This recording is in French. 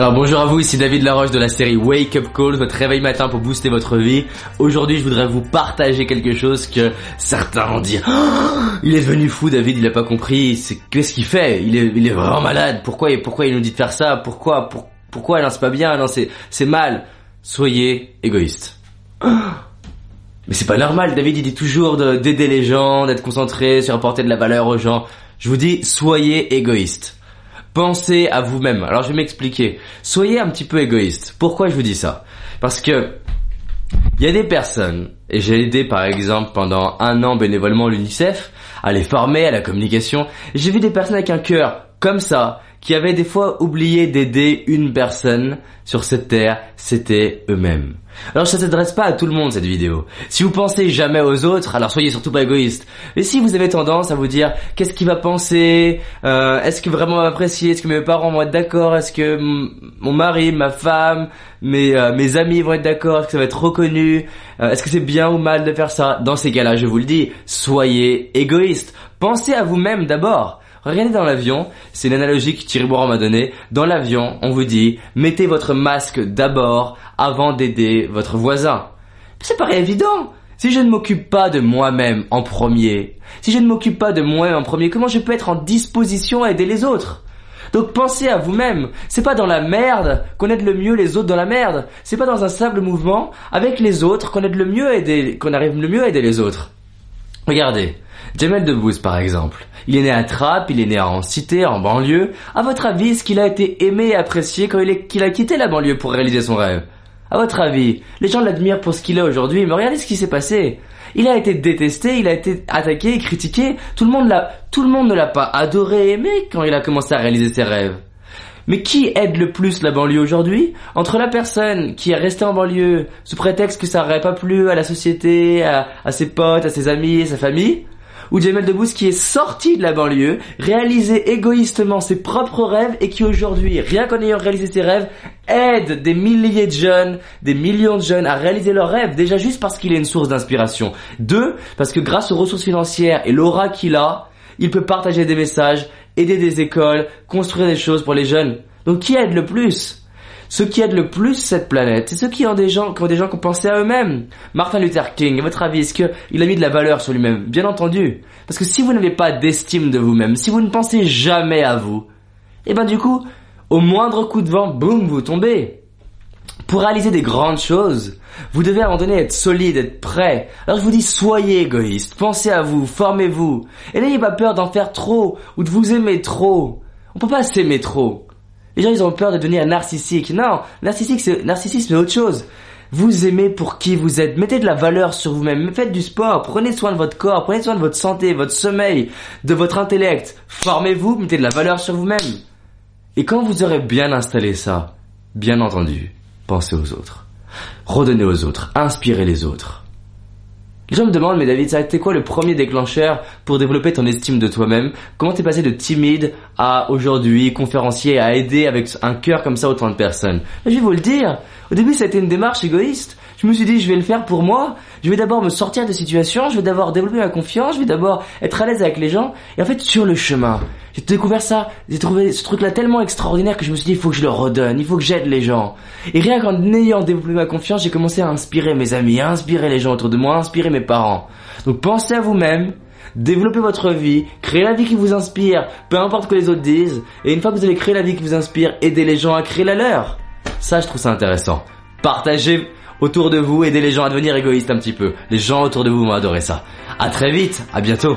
Alors bonjour à vous, ici David Laroche de la série Wake Up Call, votre réveil matin pour booster votre vie. Aujourd'hui, je voudrais vous partager quelque chose que certains vont dire Oh, il est devenu fou David, il a pas compris, qu'est-ce qu'il fait? Il est il est vraiment malade. Pourquoi pourquoi il nous dit de faire ça? Pourquoi pour, pourquoi? Non, c'est pas bien, non c'est c'est mal. Soyez égoïste. Mais c'est pas normal, David il dit toujours de- d'aider les gens, d'être concentré sur apporter de la valeur aux gens. Je vous dis, soyez égoïste. Pensez à vous-même. Alors je vais m'expliquer. Soyez un petit peu égoïste. Pourquoi je vous dis ça? Parce que il y a des personnes, et j'ai aidé par exemple pendant un an bénévolement l'UNICEF à les former à la communication. J'ai vu des personnes avec un cœur comme ça, qui avaient des fois oublié d'aider une personne sur cette terre, c'était eux-mêmes. Alors ça s'adresse pas à tout le monde cette vidéo. Si vous pensez jamais aux autres, alors soyez surtout pas égoïste. Et si vous avez tendance à vous dire qu'est-ce qu'il va penser, euh, est-ce que vraiment on va apprécier, est-ce que mes parents vont être d'accord, est-ce que mon mari, ma femme, mes euh, mes amis vont être d'accord, est-ce que ça va être reconnu, euh, est-ce que c'est bien ou mal de faire ça? Dans ces cas-là, je vous le dis, soyez égoïste. Pensez à vous-même d'abord. Regardez dans l'avion, c'est une analogie que Thierry Bourand m'a donnée. Dans l'avion, on vous dit, mettez votre masque d'abord avant d'aider votre voisin. Ça paraît évident. Si je ne m'occupe pas de moi-même en premier, si je ne m'occupe pas de moi-même en premier, comment je peux être en disposition à aider les autres? Donc pensez à vous-même. C'est pas dans la merde qu'on aide le mieux les autres dans la merde. C'est pas dans un simple mouvement avec les autres qu'on aide le mieux à aider, qu'on arrive le mieux à aider les autres. Regardez, Jamel Debbouze par exemple. Il est né à Trappes, il est né en cité, en banlieue. À votre avis, est-ce qu'il a été aimé et apprécié quand il, a quitté la banlieue pour réaliser son rêve? À votre avis, les gens l'admirent pour ce qu'il est aujourd'hui, mais regardez ce qui s'est passé. Il a été détesté, il a été attaqué, critiqué. Tout le monde ne l'a pas adoré, aimé quand il a commencé à réaliser ses rêves. Mais qui aide le plus la banlieue aujourd'hui? Entre la personne qui est restée en banlieue sous prétexte que ça n'aurait pas plu à la société, à, ses potes, à ses amis, à sa famille? Ou Jamel Debbouze qui est sorti de la banlieue, réalisé égoïstement ses propres rêves et qui aujourd'hui, rien qu'en ayant réalisé ses rêves, aide des milliers de jeunes, des millions de jeunes à réaliser leurs rêves, déjà juste parce qu'il est une source d'inspiration. Deux, parce que grâce aux ressources financières et l'aura qu'il a, il peut partager des messages, aider des écoles, construire des choses pour les jeunes. Donc qui aide le plus? Ceux qui aident le plus cette planète, c'est ceux qui ont des gens, qui ont des gens qui ont pensé à eux-mêmes. Martin Luther King, à votre avis, est-ce qu'il a mis de la valeur sur lui-même? Bien entendu. Parce que si vous n'avez pas d'estime de vous-même, si vous ne pensez jamais à vous, et ben du coup, au moindre coup de vent, boum, vous tombez. Pour réaliser des grandes choses, vous devez à un moment donné être solide, être prêt. Alors je vous dis, soyez égoïste, pensez à vous, formez-vous. Et n'ayez pas peur d'en faire trop, ou de vous aimer trop. On peut pas s'aimer trop. Les gens, ils ont peur de devenir narcissique. Non, narcissique, c'est, narcissisme, c'est autre chose. Vous aimez pour qui vous êtes. Mettez de la valeur sur vous-même. Faites du sport. Prenez soin de votre corps. Prenez soin de votre santé, votre sommeil, de votre intellect. Formez-vous. Mettez de la valeur sur vous-même. Et quand vous aurez bien installé ça, bien entendu, pensez aux autres. Redonnez aux autres. Inspirez les autres. Les gens me demandent, mais David, ça a été quoi le premier déclencheur pour développer ton estime de toi-même? Comment t'es passé de timide à aujourd'hui conférencier, à aider avec un cœur comme ça autant de personnes? Je vais vous le dire. Au début, ça a été une démarche égoïste. Je me suis dit, je vais le faire pour moi. Je vais d'abord me sortir de situations. Je vais d'abord développer ma confiance. Je vais d'abord être à l'aise avec les gens. Et en fait, sur le chemin, j'ai découvert ça. J'ai trouvé ce truc-là tellement extraordinaire que je me suis dit, il faut que je le redonne. Il faut que j'aide les gens. Et rien qu'en ayant développé ma confiance, j'ai commencé à inspirer mes amis, à inspirer les gens autour de moi, à inspirer mes parents. Donc pensez à vous-même. Développez votre vie, créez la vie qui vous inspire, peu importe ce que les autres disent, et une fois que vous avez créé la vie qui vous inspire, aidez les gens à créer la leur. Ça, je trouve ça intéressant. Partagez autour de vous, aidez les gens à devenir égoïstes un petit peu. Les gens autour de vous vont adorer ça. À très vite, à bientôt.